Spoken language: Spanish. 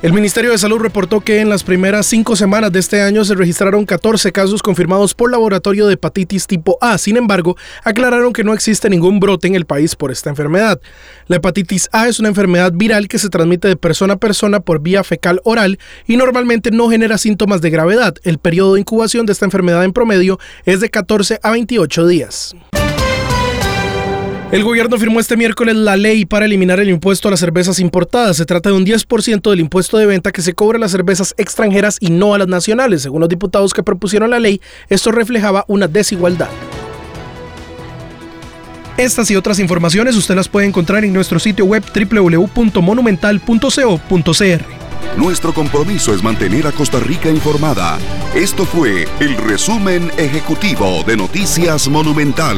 El Ministerio de Salud reportó que en las primeras cinco semanas de este año se registraron 14 casos confirmados por laboratorio de hepatitis tipo A. Sin embargo, aclararon que no existe ningún brote en el país por esta enfermedad. La hepatitis A es una enfermedad viral que se transmite de persona a persona por vía fecal oral y normalmente no genera síntomas de gravedad. El periodo de incubación de esta enfermedad en promedio es de 14 a 28 días. El gobierno firmó este miércoles la ley para eliminar el impuesto a las cervezas importadas. Se trata de un 10% del impuesto de venta que se cobra a las cervezas extranjeras y no a las nacionales. Según los diputados que propusieron la ley, esto reflejaba una desigualdad. Estas y otras informaciones usted las puede encontrar en nuestro sitio web www.monumental.co.cr. Nuestro compromiso es mantener a Costa Rica informada. Esto fue el resumen ejecutivo de Noticias Monumental.